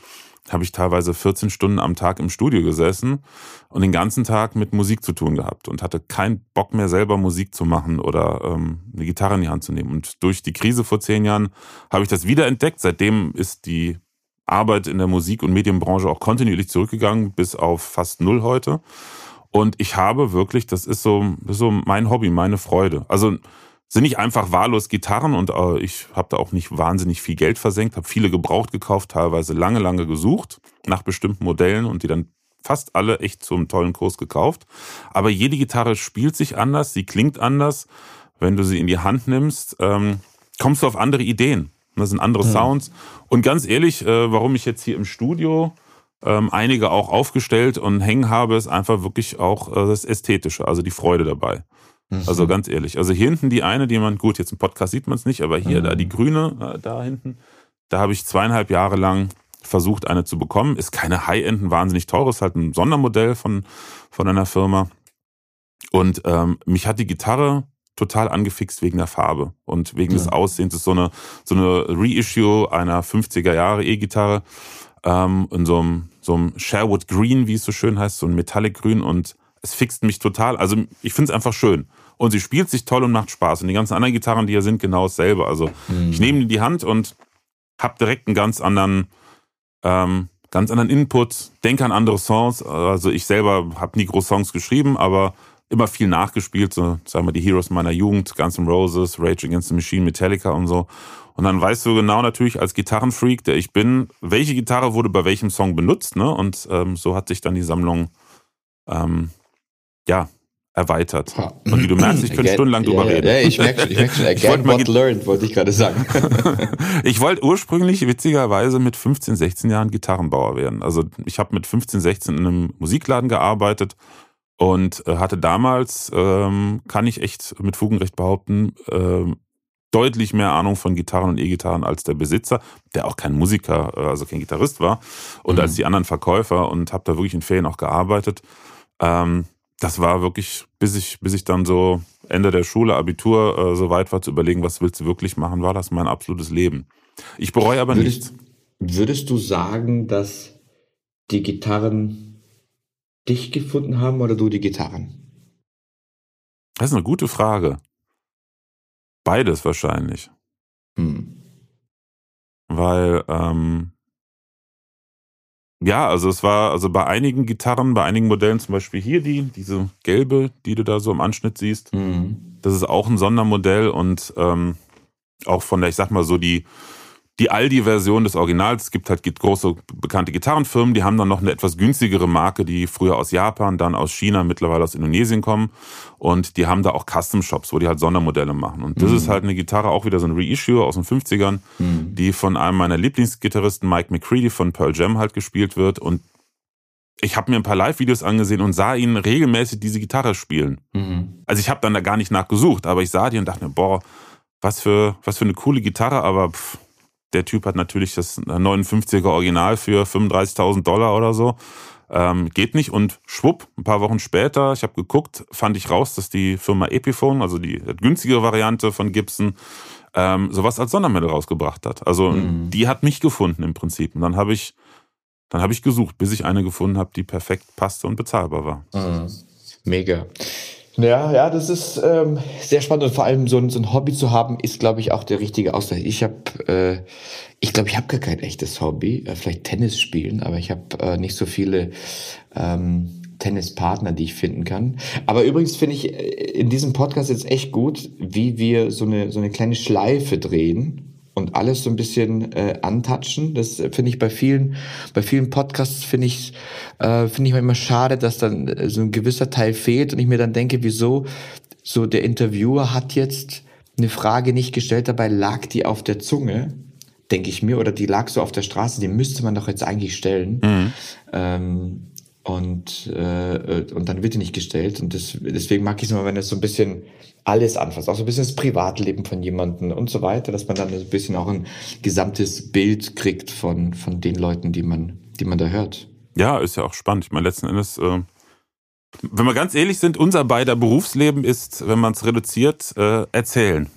habe ich teilweise 14 Stunden am Tag im Studio gesessen und den ganzen Tag mit Musik zu tun gehabt und hatte keinen Bock mehr selber Musik zu machen oder ähm, eine Gitarre in die Hand zu nehmen. Und durch die Krise vor zehn Jahren habe ich das wieder entdeckt. Seitdem ist die Arbeit in der Musik- und Medienbranche auch kontinuierlich zurückgegangen bis auf fast null heute. Und ich habe wirklich, das ist so, das ist so mein Hobby, meine Freude. Also sind nicht einfach wahllos Gitarren und äh, ich habe da auch nicht wahnsinnig viel Geld versenkt, habe viele gebraucht gekauft, teilweise lange, lange gesucht nach bestimmten Modellen und die dann fast alle echt zum tollen Kurs gekauft. Aber jede Gitarre spielt sich anders, sie klingt anders. Wenn du sie in die Hand nimmst, ähm, kommst du auf andere Ideen. Das sind andere mhm. Sounds. Und ganz ehrlich, äh, warum ich jetzt hier im Studio ähm, einige auch aufgestellt und hängen habe, ist einfach wirklich auch äh, das Ästhetische, also die Freude dabei. Mhm. Also ganz ehrlich. Also hier hinten die eine, die man, gut, jetzt im Podcast sieht man es nicht, aber hier, mhm. da die grüne, äh, da hinten, da habe ich zweieinhalb Jahre lang versucht, eine zu bekommen. Ist keine High-End, ein wahnsinnig teures, halt ein Sondermodell von, von einer Firma. Und ähm, mich hat die Gitarre total angefixt wegen der Farbe und wegen ja. des Aussehens. Das ist so eine, so eine Reissue einer 50er Jahre E-Gitarre ähm, in so einem, so einem Sherwood Green, wie es so schön heißt, so ein Metallic Grün und es fixt mich total. Also ich finde es einfach schön. Und sie spielt sich toll und macht Spaß. Und die ganzen anderen Gitarren, die hier sind, genau dasselbe. Also mhm. ich nehme die Hand und habe direkt einen ganz anderen, ähm, ganz anderen Input, denke an andere Songs. Also ich selber habe nie groß Songs geschrieben, aber immer viel nachgespielt, so sagen wir die Heroes meiner Jugend, Guns N' Roses, Rage Against the Machine, Metallica und so. Und dann weißt du genau natürlich als Gitarrenfreak, der ich bin, welche Gitarre wurde bei welchem Song benutzt, ne? Und ähm, so hat sich dann die Sammlung ähm, ja erweitert. Und wie du merkst, ich könnte stundenlang drüber yeah, reden. Ja, ich merke schon, ich merke schon, again ich what learned, wollte ich gerade sagen. [laughs] ich wollte ursprünglich witzigerweise mit 15, 16 Jahren Gitarrenbauer werden. Also ich habe mit 15, 16 in einem Musikladen gearbeitet und äh, hatte damals, ähm, kann ich echt mit Fug und Recht behaupten, ähm, deutlich mehr Ahnung von Gitarren und E-Gitarren als der Besitzer, der auch kein Musiker, äh, also kein Gitarrist war, und mhm. als die anderen Verkäufer und habe da wirklich in Ferien auch gearbeitet. Ähm, das war wirklich, bis ich, bis ich dann so Ende der Schule, Abitur, äh, so weit war zu überlegen, was willst du wirklich machen, war das mein absolutes Leben. Ich bereue aber würdest, nichts. Würdest du sagen, dass die Gitarren dich gefunden haben oder du die Gitarren? Das ist eine gute Frage. Beides wahrscheinlich. Hm. Weil, ähm, ja, also es war, also bei einigen Gitarren, bei einigen Modellen, zum Beispiel hier die, diese gelbe, die du da so im Anschnitt siehst, mhm. das ist auch ein Sondermodell und ähm, auch von der, ich sag mal so, die, die Aldi-Version des Originals. Es gibt halt große bekannte Gitarrenfirmen, die haben dann noch eine etwas günstigere Marke, die früher aus Japan, dann aus China, mittlerweile aus Indonesien kommen. Und die haben da auch Custom-Shops, wo die halt Sondermodelle machen. Und das mhm. ist halt eine Gitarre, auch wieder so ein Reissue aus den 50ern, mhm. die von einem meiner Lieblingsgitarristen, Mike McCready von Pearl Jam halt gespielt wird. Und ich habe mir ein paar Live-Videos angesehen und sah ihn regelmäßig diese Gitarre spielen. Mhm. Also ich habe dann da gar nicht nachgesucht, aber ich sah die und dachte mir, boah, was für, was für eine coole Gitarre, aber pff, der Typ hat natürlich das 59er Original für 35.000 Dollar oder so. Ähm, geht nicht und schwupp, ein paar Wochen später, ich habe geguckt, fand ich raus, dass die Firma Epiphone, also die günstigere Variante von Gibson, ähm, sowas als Sondermittel rausgebracht hat. Also mhm. die hat mich gefunden im Prinzip. Und dann habe ich, dann habe ich gesucht, bis ich eine gefunden habe, die perfekt passte und bezahlbar war. Mhm. Mega. Ja, ja, das ist ähm, sehr spannend und vor allem so ein, so ein Hobby zu haben, ist, glaube ich, auch der richtige Ausgleich. Ich habe, äh, ich glaube, ich habe gar kein echtes Hobby, äh, vielleicht Tennis spielen, aber ich habe äh, nicht so viele ähm, Tennispartner, die ich finden kann. Aber übrigens finde ich äh, in diesem Podcast jetzt echt gut, wie wir so eine so eine kleine Schleife drehen und alles so ein bisschen äh, antatschen. Das finde ich bei vielen, bei vielen Podcasts finde ich, äh, finde ich immer schade, dass dann äh, so ein gewisser Teil fehlt und ich mir dann denke, wieso so der Interviewer hat jetzt eine Frage nicht gestellt, dabei lag die auf der Zunge, denke ich mir, oder die lag so auf der Straße, die müsste man doch jetzt eigentlich stellen. Mhm. Ähm, und, äh, und dann wird die nicht gestellt. Und das, deswegen mag ich es immer, wenn es so ein bisschen alles anfasst, auch so ein bisschen das Privatleben von jemandem und so weiter, dass man dann ein bisschen auch ein gesamtes Bild kriegt von, von den Leuten, die man, die man da hört. Ja, ist ja auch spannend. Ich meine, letzten Endes, äh, wenn wir ganz ehrlich sind, unser beider Berufsleben ist, wenn man es reduziert, äh, erzählen.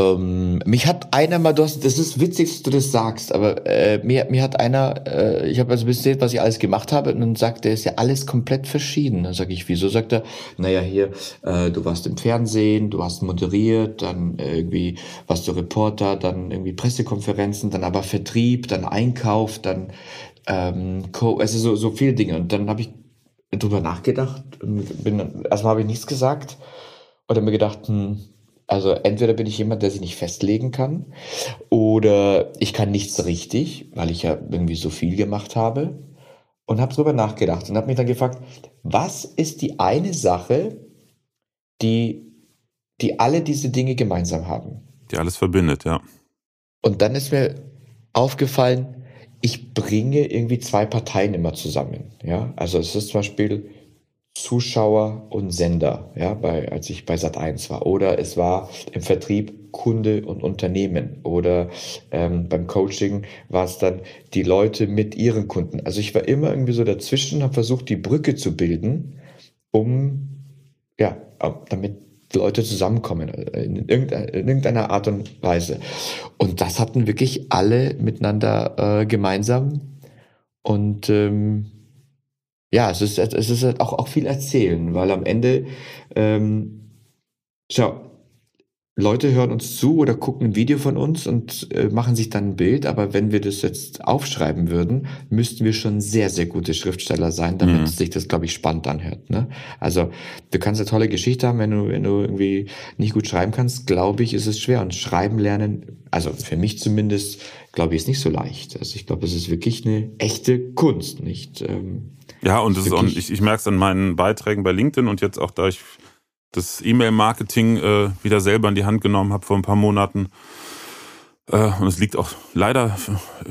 Ähm, mich hat einer mal, du hast, das ist witzig, dass du das sagst, aber äh, mir, mir hat einer, äh, ich habe also gesehen, was ich alles gemacht habe, und dann sagt er, ist ja alles komplett verschieden. Dann sage ich, wieso? Sagt er, naja, hier, äh, du warst im Fernsehen, du hast moderiert, dann irgendwie warst du Reporter, dann irgendwie Pressekonferenzen, dann aber Vertrieb, dann Einkauf, dann ähm, Co also so, so viele Dinge. Und dann habe ich drüber nachgedacht bin, erstmal habe ich nichts gesagt und dann mir gedacht, hm, also entweder bin ich jemand, der sich nicht festlegen kann, oder ich kann nichts richtig, weil ich ja irgendwie so viel gemacht habe. Und habe drüber nachgedacht und habe mich dann gefragt, was ist die eine Sache, die, die alle diese Dinge gemeinsam haben? Die alles verbindet, ja. Und dann ist mir aufgefallen, ich bringe irgendwie zwei Parteien immer zusammen. Ja, also es ist zum Beispiel Zuschauer und Sender, ja, bei, als ich bei Sat 1 war. Oder es war im Vertrieb Kunde und Unternehmen. Oder ähm, beim Coaching war es dann die Leute mit ihren Kunden. Also ich war immer irgendwie so dazwischen, habe versucht, die Brücke zu bilden, um ja, damit Leute zusammenkommen äh, in irgendeiner Art und Weise. Und das hatten wirklich alle miteinander äh, gemeinsam. Und ähm, ja, es ist, es ist halt auch, auch viel erzählen, weil am Ende, ähm, schau, Leute hören uns zu oder gucken ein Video von uns und äh, machen sich dann ein Bild, aber wenn wir das jetzt aufschreiben würden, müssten wir schon sehr, sehr gute Schriftsteller sein, damit mhm. sich das, glaube ich, spannend anhört. Ne? Also du kannst eine tolle Geschichte haben, wenn du, wenn du irgendwie nicht gut schreiben kannst, glaube ich, ist es schwer. Und schreiben lernen, also für mich zumindest, glaube ich, ist nicht so leicht. Also ich glaube, es ist wirklich eine echte Kunst, nicht? Ähm, ja, und, das ist auch, ich, ich merke es an meinen Beiträgen bei LinkedIn und jetzt auch da ich das E-Mail-Marketing äh, wieder selber in die Hand genommen habe vor ein paar Monaten. Äh, und es liegt auch leider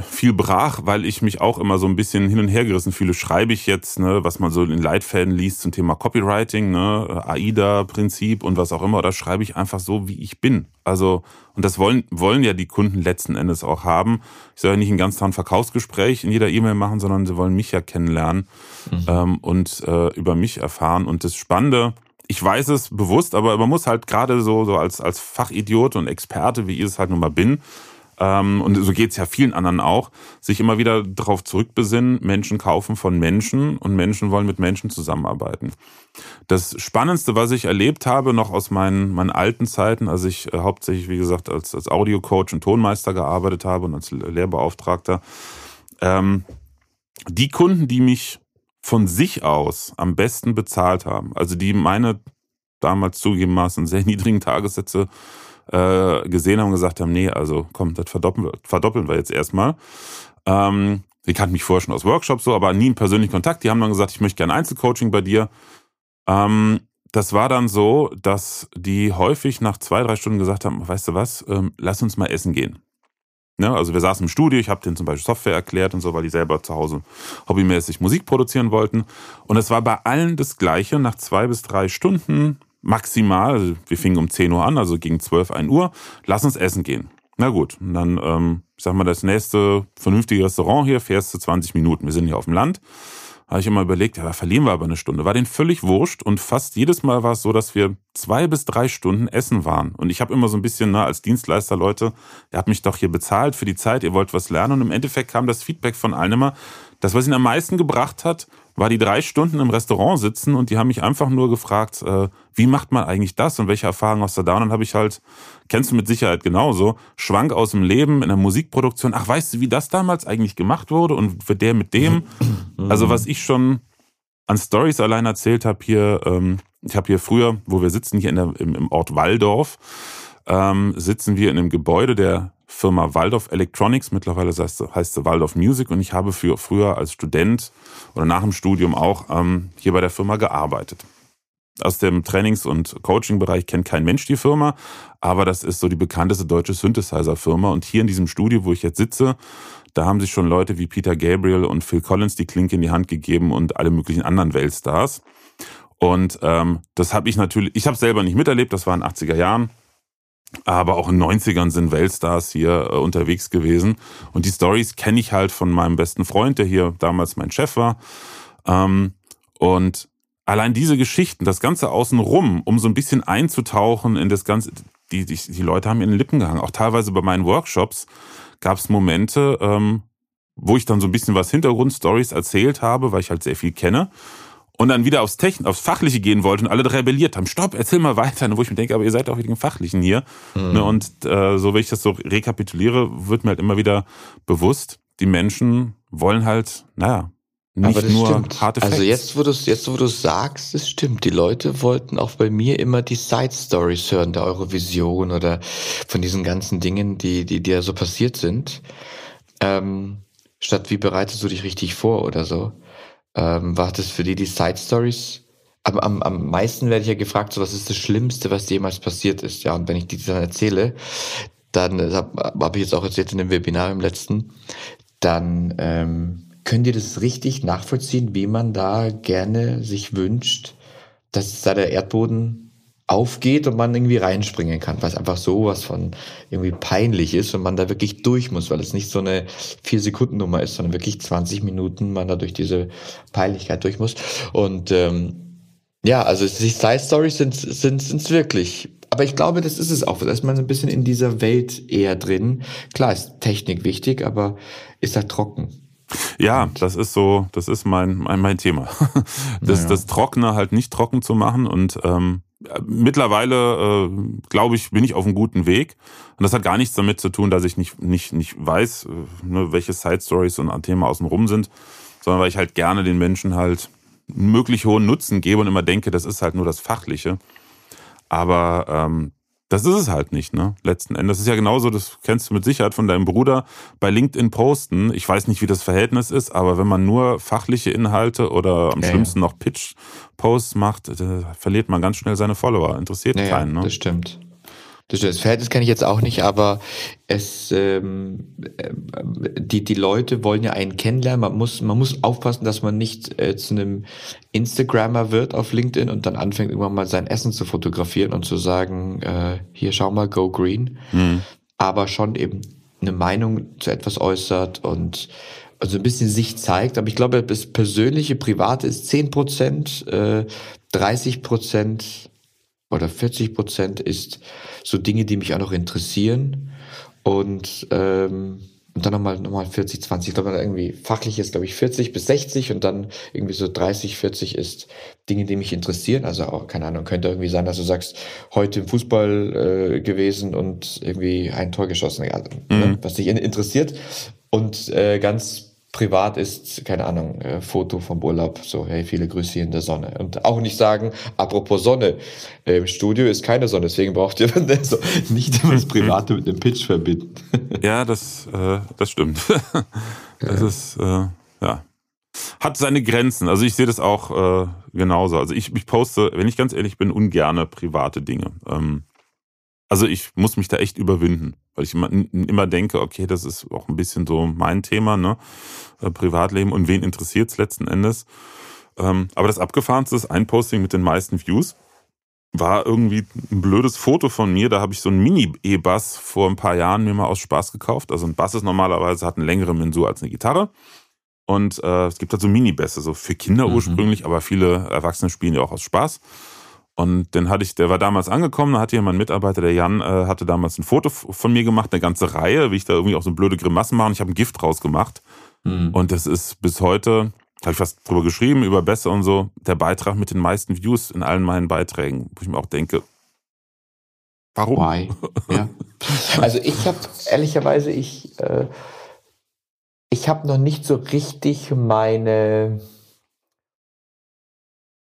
viel brach, weil ich mich auch immer so ein bisschen hin und her gerissen fühle. Schreibe ich jetzt, ne, was man so in Leitfäden liest zum Thema Copywriting, ne, AIDA-Prinzip und was auch immer, oder schreibe ich einfach so, wie ich bin? Also, und das wollen, wollen ja die Kunden letzten Endes auch haben. Ich soll ja nicht ein ganz tolles Verkaufsgespräch in jeder E-Mail machen, sondern sie wollen mich ja kennenlernen mhm. ähm, und äh, über mich erfahren. Und das Spannende, ich weiß es bewusst, aber man muss halt gerade so, so als, als Fachidiot und Experte, wie ich es halt nun mal bin, ähm, und so geht es ja vielen anderen auch, sich immer wieder darauf zurückbesinnen, Menschen kaufen von Menschen und Menschen wollen mit Menschen zusammenarbeiten. Das Spannendste, was ich erlebt habe, noch aus meinen, meinen alten Zeiten, als ich äh, hauptsächlich, wie gesagt, als, als Audiocoach und Tonmeister gearbeitet habe und als Lehrbeauftragter, ähm, die Kunden, die mich von sich aus am besten bezahlt haben, also die meine damals zugegebenermaßen sehr [laughs] niedrigen Tagessätze äh, gesehen haben und gesagt haben, nee, also komm, das verdoppeln wir, verdoppeln wir jetzt erstmal. Ähm, die kannten mich vorher schon aus Workshops so, aber nie in persönlichen Kontakt. Die haben dann gesagt, ich möchte gerne Einzelcoaching bei dir. Ähm, das war dann so, dass die häufig nach zwei, drei Stunden gesagt haben, weißt du was, ähm, lass uns mal essen gehen. Ne? Also wir saßen im Studio, ich habe denen zum Beispiel Software erklärt und so, weil die selber zu Hause hobbymäßig Musik produzieren wollten. Und es war bei allen das Gleiche. Nach zwei bis drei Stunden maximal, also wir fingen um 10 Uhr an, also gegen 12, 1 Uhr, lass uns essen gehen. Na gut, und dann, ähm, ich sag mal, das nächste vernünftige Restaurant hier fährst du 20 Minuten. Wir sind hier auf dem Land habe ich immer überlegt, ja, da verlieren wir aber eine Stunde. War denen völlig wurscht und fast jedes Mal war es so, dass wir zwei bis drei Stunden essen waren. Und ich habe immer so ein bisschen, na, als Dienstleister, Leute, ihr habt mich doch hier bezahlt für die Zeit, ihr wollt was lernen. Und im Endeffekt kam das Feedback von allen immer, das, was ihn am meisten gebracht hat, war die drei Stunden im Restaurant sitzen und die haben mich einfach nur gefragt, äh, wie macht man eigentlich das und welche Erfahrungen hast du da? Und dann habe ich halt, kennst du mit Sicherheit genauso, Schwank aus dem Leben in der Musikproduktion. Ach, weißt du, wie das damals eigentlich gemacht wurde und für der mit dem? Also was ich schon an Stories allein erzählt habe hier, ähm, ich habe hier früher, wo wir sitzen, hier in der, im, im Ort Walldorf, ähm, sitzen wir in einem Gebäude der Firma Waldorf Electronics, mittlerweile heißt, heißt sie Waldorf Music und ich habe für, früher als Student oder nach dem Studium auch ähm, hier bei der Firma gearbeitet. Aus dem Trainings- und Coaching-Bereich kennt kein Mensch die Firma, aber das ist so die bekannteste deutsche Synthesizer-Firma. Und hier in diesem Studio, wo ich jetzt sitze, da haben sich schon Leute wie Peter Gabriel und Phil Collins die Klinke in die Hand gegeben und alle möglichen anderen Weltstars. Und ähm, das habe ich natürlich, ich habe selber nicht miterlebt, das war in den 80er Jahren. Aber auch in den 90ern sind Weltstars hier äh, unterwegs gewesen. Und die Stories kenne ich halt von meinem besten Freund, der hier damals mein Chef war. Ähm, und allein diese Geschichten, das Ganze außenrum, um so ein bisschen einzutauchen in das Ganze, die, die, die Leute haben in den Lippen gehangen. Auch teilweise bei meinen Workshops gab es Momente, ähm, wo ich dann so ein bisschen was Hintergrundstories erzählt habe, weil ich halt sehr viel kenne und dann wieder aufs Techn aufs Fachliche gehen wollte und alle rebelliert haben. Stopp, erzähl mal weiter. Wo ich mir denke, aber ihr seid auch wegen Fachlichen hier. Mhm. Ne, und äh, so, wenn ich das so rekapituliere, wird mir halt immer wieder bewusst, die Menschen wollen halt, naja, nicht nur stimmt. harte also Facts. Also jetzt, wo du jetzt, wo du sagst, es stimmt. Die Leute wollten auch bei mir immer die Side Stories hören, der Eurovision oder von diesen ganzen Dingen, die, die dir so passiert sind. Ähm, statt wie bereitest du dich richtig vor oder so ähm, war das für die die Side Stories? Am, am, am meisten werde ich ja gefragt, so was ist das Schlimmste, was jemals passiert ist. Ja, und wenn ich die dann erzähle, dann habe hab ich jetzt auch erzählt in dem Webinar im letzten, dann ähm, könnt ihr das richtig nachvollziehen, wie man da gerne sich wünscht, dass da der Erdboden aufgeht und man irgendwie reinspringen kann, was einfach so was von irgendwie peinlich ist und man da wirklich durch muss, weil es nicht so eine vier Sekunden Nummer ist, sondern wirklich 20 Minuten man da durch diese Peinlichkeit durch muss. Und ähm, Ja, also die Side Stories sind sind sind's wirklich. Aber ich glaube, das ist es auch. Da ist man ein bisschen in dieser Welt eher drin. Klar ist Technik wichtig, aber ist da trocken. Ja, das ist so, das ist mein, mein, mein Thema. [laughs] Das, naja. das Trockene halt nicht trocken zu machen und ähm, mittlerweile, äh, glaube ich, bin ich auf einem guten Weg. Und das hat gar nichts damit zu tun, dass ich nicht, nicht, nicht weiß, äh, ne, welche Side Stories und Themen außenrum sind, sondern weil ich halt gerne den Menschen halt möglich hohen Nutzen gebe und immer denke, das ist halt nur das Fachliche. Aber ähm, das ist es halt nicht, ne? Letzten Endes. Das ist ja genauso, das kennst du mit Sicherheit von deinem Bruder, bei LinkedIn posten. Ich weiß nicht, wie das Verhältnis ist, aber wenn man nur fachliche Inhalte oder am ja, schlimmsten ja. noch Pitch-Posts macht, verliert man ganz schnell seine Follower. Interessiert ja, keinen, ne? Das stimmt. Das, das Verhältnis kenne ich jetzt auch nicht, aber es ähm, äh, die die Leute wollen ja einen kennenlernen. Man muss man muss aufpassen, dass man nicht äh, zu einem Instagrammer wird auf LinkedIn und dann anfängt irgendwann mal sein Essen zu fotografieren und zu sagen, äh, hier schau mal, go green. Mhm. Aber schon eben eine Meinung zu etwas äußert und also ein bisschen sich zeigt. Aber ich glaube, das persönliche, private ist zehn Prozent, äh, 30 Prozent oder 40 Prozent ist so Dinge, die mich auch noch interessieren. Und, ähm, und dann nochmal nochmal 40, 20. Ich glaube, irgendwie fachlich ist, glaube ich, 40 bis 60 und dann irgendwie so 30, 40 ist Dinge, die mich interessieren. Also auch, keine Ahnung, könnte irgendwie sein, dass du sagst, heute im Fußball äh, gewesen und irgendwie ein Tor geschossen, also, mhm. ne, was dich interessiert. Und äh, ganz privat ist, keine Ahnung, äh, Foto vom Urlaub, so, hey, viele Grüße hier in der Sonne. Und auch nicht sagen, apropos Sonne, im Studio ist keine Sonne, deswegen braucht ihr [laughs] so, nicht immer das Private mit dem Pitch verbinden. [laughs] ja, das, äh, das stimmt. [laughs] das ja. ist, äh, ja. Hat seine Grenzen. Also ich sehe das auch äh, genauso. Also ich, ich poste, wenn ich ganz ehrlich bin, ungerne private Dinge. Ähm, also ich muss mich da echt überwinden, weil ich immer, immer denke, okay, das ist auch ein bisschen so mein Thema, ne? Äh, Privatleben und wen interessiert es letzten Endes. Ähm, aber das abgefahrenste ist ein Posting mit den meisten Views war irgendwie ein blödes Foto von mir. Da habe ich so einen Mini-E-Bass vor ein paar Jahren mir mal aus Spaß gekauft. Also ein Bass ist normalerweise hat einen längeren Mensur als eine Gitarre. Und äh, es gibt halt so Mini-Bässe, so für Kinder mhm. ursprünglich, aber viele Erwachsene spielen ja auch aus Spaß. Und den hatte ich, der war damals angekommen, da hatte jemand Mitarbeiter, der Jan, äh, hatte damals ein Foto von mir gemacht, eine ganze Reihe, wie ich da irgendwie auch so blöde Grimassen mache. Ich habe ein Gift draus gemacht. Mhm. Und das ist bis heute, habe ich was drüber geschrieben, über Bässe und so, der Beitrag mit den meisten Views in allen meinen Beiträgen, wo ich mir auch denke, warum? Why? Ja. [laughs] Also ich habe ehrlicherweise, ich, äh, ich habe noch nicht so richtig meine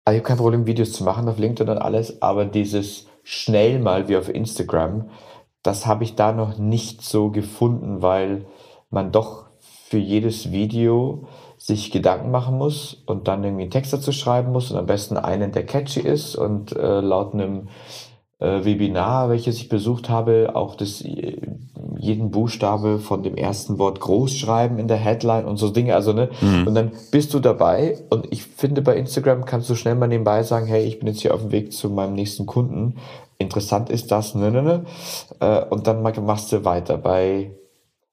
also ich habe kein Problem, Videos zu machen auf LinkedIn und alles, aber dieses schnell mal wie auf Instagram, das habe ich da noch nicht so gefunden, weil man doch für jedes Video sich Gedanken machen muss und dann irgendwie einen Text dazu schreiben muss und am besten einen, der catchy ist und äh, laut einem Webinar, welches ich besucht habe, auch das äh, jeden Buchstabe von dem ersten Wort groß schreiben in der Headline und so Dinge. Also, ne? Mhm. Und dann bist du dabei und ich finde, bei Instagram kannst du schnell mal nebenbei sagen, hey, ich bin jetzt hier auf dem Weg zu meinem nächsten Kunden. Interessant ist das, ne, ne, ne? Äh, und dann machst du weiter. Bei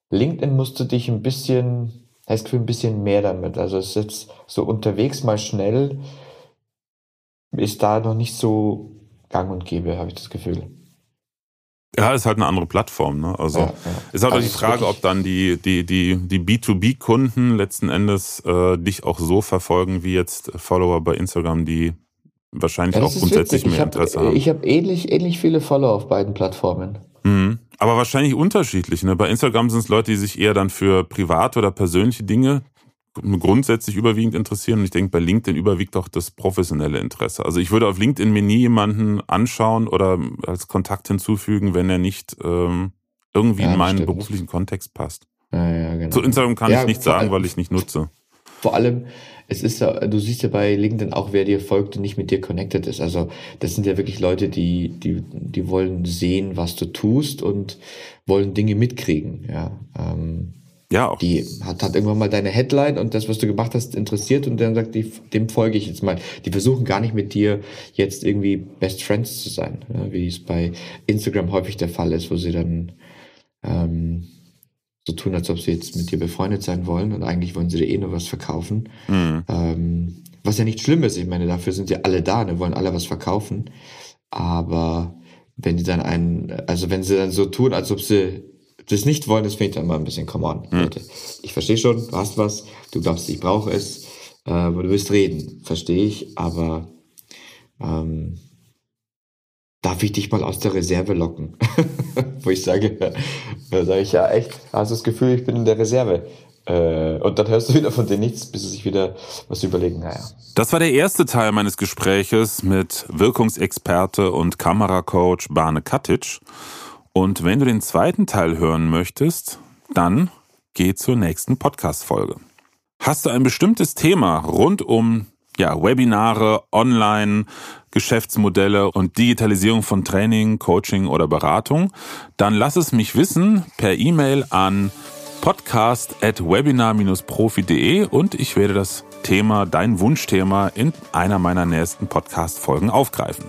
LinkedIn musst du dich ein bisschen, heißt für ein bisschen mehr damit. Also es ist jetzt so unterwegs mal schnell, ist da noch nicht so gang und gäbe, habe ich das Gefühl. Ja, ist halt eine andere Plattform. Ne? Also ja, ja. ist halt also die Frage, ob dann die, die, die, die B2B-Kunden letzten Endes äh, dich auch so verfolgen wie jetzt Follower bei Instagram, die wahrscheinlich ja, auch grundsätzlich mehr Interesse hab, haben. Ich habe ähnlich, ähnlich viele Follower auf beiden Plattformen. Mhm. Aber wahrscheinlich unterschiedlich. Ne? Bei Instagram sind es Leute, die sich eher dann für private oder persönliche Dinge grundsätzlich überwiegend interessieren. Und ich denke, bei LinkedIn überwiegt auch das professionelle Interesse. Also ich würde auf LinkedIn mir nie jemanden anschauen oder als Kontakt hinzufügen, wenn er nicht ähm, irgendwie ja, in meinen stimmt. beruflichen Kontext passt. Ja, ja, genau. Zu Instagram kann ich nichts sagen, weil ich nicht nutze. Vor allem, es ist ja, du siehst ja bei LinkedIn auch, wer dir folgt und nicht mit dir connected ist. Also das sind ja wirklich Leute, die, die, die wollen sehen, was du tust und wollen Dinge mitkriegen. Ja. Ähm, ja. Die hat, hat irgendwann mal deine Headline und das, was du gemacht hast, interessiert und dann sagt die, dem folge ich jetzt mal. Die versuchen gar nicht mit dir jetzt irgendwie Best Friends zu sein, wie es bei Instagram häufig der Fall ist, wo sie dann ähm, so tun, als ob sie jetzt mit dir befreundet sein wollen und eigentlich wollen sie dir eh nur was verkaufen. Mhm. Ähm, Was ja nicht schlimm ist. Ich meine, dafür sind ja alle da, ne, wollen alle was verkaufen. Aber wenn die dann einen, also wenn sie dann so tun, als ob sie das nicht wollen, das ich dann mal ein bisschen, come on, hm. Leute. Ich verstehe schon, du hast was, du glaubst, ich brauche es, äh, du willst reden, verstehe ich, aber ähm, darf ich dich mal aus der Reserve locken? [laughs] Wo ich sage, da sage ich ja echt, hast du das Gefühl, ich bin in der Reserve. Äh, und dann hörst du wieder von denen nichts, bis sie sich wieder was überlegen. Naja. Das war der erste Teil meines Gespräches mit Wirkungsexperte und Kameracoach Barne Katic. Und wenn du den zweiten Teil hören möchtest, dann geh zur nächsten Podcast-Folge. Hast du ein bestimmtes Thema rund um ja, Webinare, Online, Geschäftsmodelle und Digitalisierung von Training, Coaching oder Beratung, dann lass es mich wissen per E-Mail an podcast at webinar-profi.de und ich werde das Thema, dein Wunschthema in einer meiner nächsten Podcast-Folgen aufgreifen.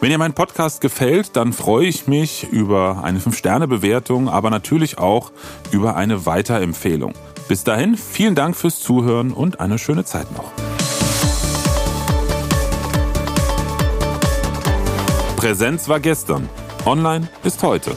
Wenn dir mein Podcast gefällt, dann freue ich mich über eine 5-Sterne-Bewertung, aber natürlich auch über eine Weiterempfehlung. Bis dahin, vielen Dank fürs Zuhören und eine schöne Zeit noch. Präsenz war gestern, online ist heute.